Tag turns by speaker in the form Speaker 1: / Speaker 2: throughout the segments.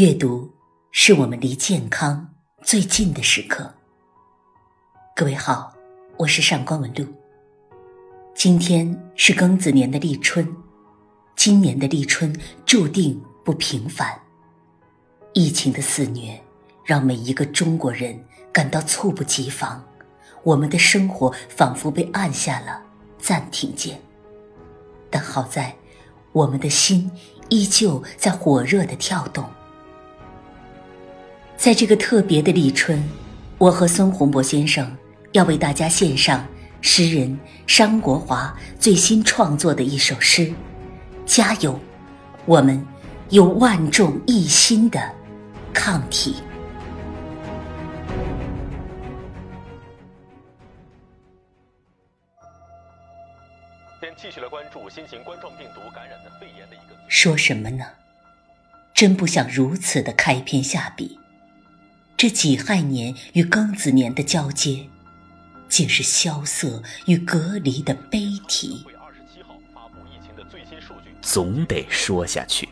Speaker 1: 阅读是我们离健康最近的时刻。各位好，我是上官文露。今天是庚子年的立春，今年的立春注定不平凡。疫情的肆虐让每一个中国人感到猝不及防，我们的生活仿佛被按下了暂停键。但好在，我们的心依旧在火热的跳动。在这个特别的立春，我和孙洪博先生要为大家献上诗人商国华最新创作的一首诗：“加油，我们有万众一心的抗体。”先继续来关注新型冠状病毒感染的肺炎的一个。说什么呢？真不想如此的开篇下笔。这己亥年与庚子年的交接，竟是萧瑟与隔离的悲题。
Speaker 2: 总得说下去，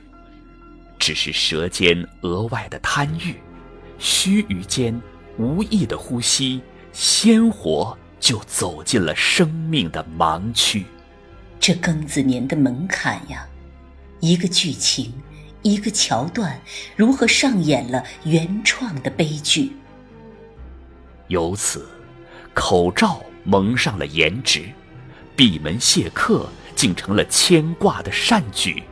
Speaker 2: 只是舌尖额外的贪欲，须臾间无意的呼吸，鲜活就走进了生命的盲区。
Speaker 1: 这庚子年的门槛呀，一个剧情。一个桥段如何上演了原创的悲剧？
Speaker 2: 由此，口罩蒙上了颜值，闭门谢客竟成了牵挂的善举。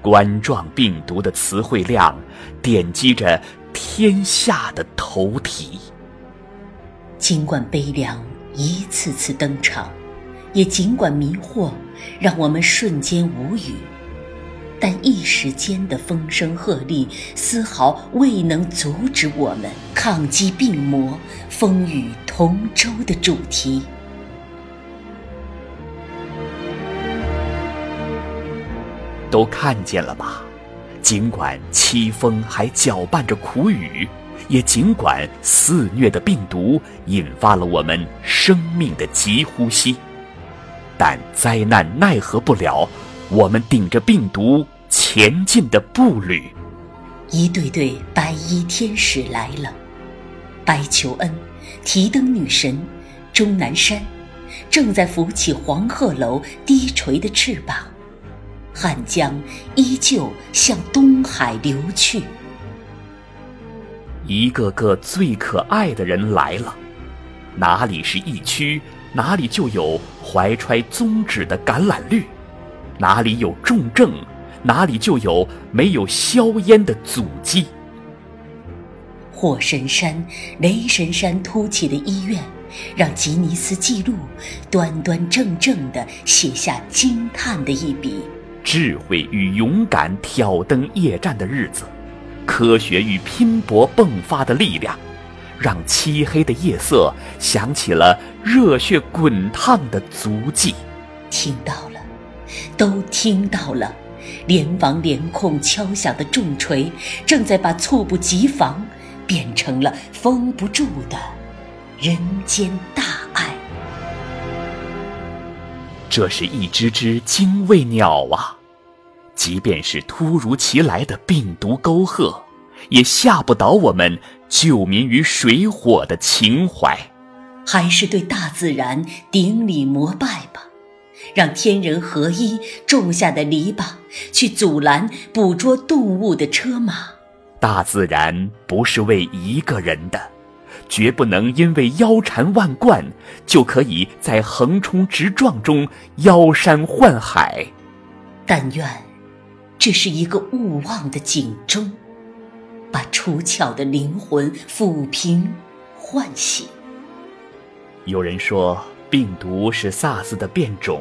Speaker 2: 冠状病毒的词汇量点击着天下的头题。
Speaker 1: 尽管悲凉一次次登场，也尽管迷惑让我们瞬间无语。但一时间的风声鹤唳，丝毫未能阻止我们抗击病魔、风雨同舟的主题。
Speaker 2: 都看见了吧？尽管凄风还搅拌着苦雨，也尽管肆虐的病毒引发了我们生命的急呼吸，但灾难奈何不了我们顶着病毒。前进的步履，
Speaker 1: 一对对白衣天使来了。白求恩、提灯女神、钟南山，正在扶起黄鹤楼低垂的翅膀。汉江依旧向东海流去。
Speaker 2: 一个个最可爱的人来了，哪里是疫区，哪里就有怀揣宗旨的橄榄绿，哪里有重症。哪里就有没有硝烟的足迹？
Speaker 1: 火神山、雷神山突起的医院，让吉尼斯纪录端端正正地写下惊叹的一笔。
Speaker 2: 智慧与勇敢挑灯夜战的日子，科学与拼搏迸发的力量，让漆黑的夜色响起了热血滚烫的足迹。
Speaker 1: 听到了，都听到了。联防联控敲响的重锤，正在把猝不及防变成了封不住的人间大爱。
Speaker 2: 这是一只只精卫鸟啊！即便是突如其来的病毒沟壑，也吓不倒我们救民于水火的情怀。
Speaker 1: 还是对大自然顶礼膜拜吧。让天人合一种下的篱笆，去阻拦捕捉动物的车马。
Speaker 2: 大自然不是为一个人的，绝不能因为腰缠万贯，就可以在横冲直撞中腰山换海。
Speaker 1: 但愿，这是一个勿忘的警钟，把出窍的灵魂抚平、唤醒。
Speaker 2: 有人说。病毒是 SARS 的变种，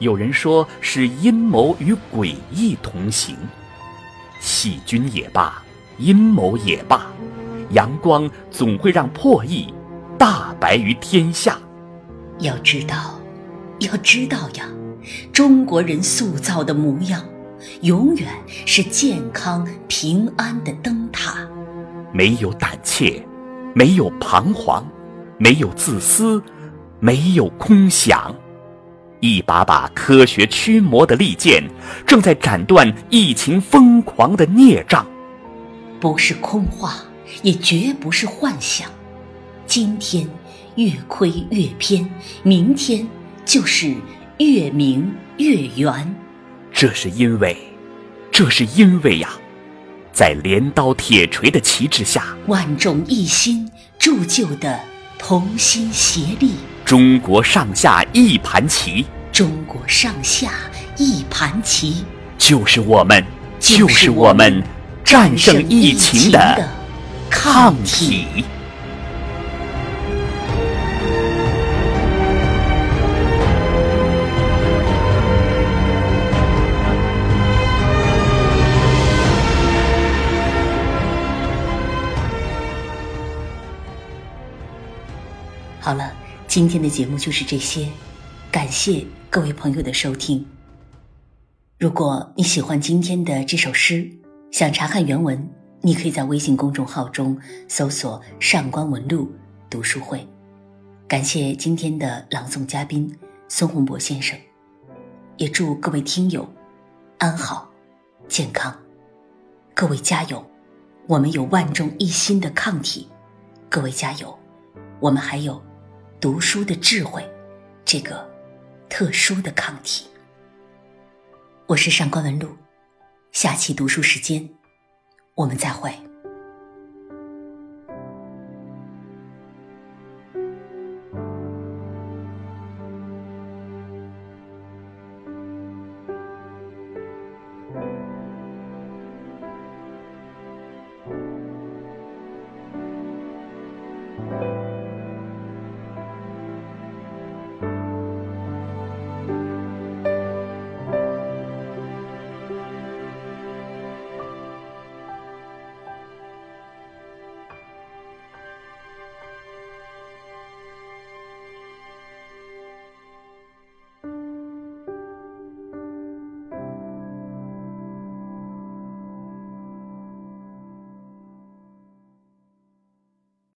Speaker 2: 有人说是阴谋与诡异同行。细菌也罢，阴谋也罢，阳光总会让破译大白于天下。
Speaker 1: 要知道，要知道呀，中国人塑造的模样，永远是健康平安的灯塔。
Speaker 2: 没有胆怯，没有彷徨，没有自私。没有空想，一把把科学驱魔的利剑，正在斩断疫情疯狂的孽障。
Speaker 1: 不是空话，也绝不是幻想。今天越亏越偏，明天就是越明越圆。
Speaker 2: 这是因为，这是因为呀，在镰刀铁锤的旗帜下，
Speaker 1: 万众一心铸就的同心协力，
Speaker 2: 中国上下一盘棋，
Speaker 1: 中国上下一盘棋，
Speaker 2: 就是我们，就是我们战胜疫情的抗体。
Speaker 1: 好了，今天的节目就是这些，感谢各位朋友的收听。如果你喜欢今天的这首诗，想查看原文，你可以在微信公众号中搜索“上官文录读书会”。感谢今天的朗诵嘉宾孙洪博先生，也祝各位听友安好、健康。各位加油，我们有万众一心的抗体。各位加油，我们还有。读书的智慧，这个特殊的抗体。我是上官文露，下期读书时间，我们再会。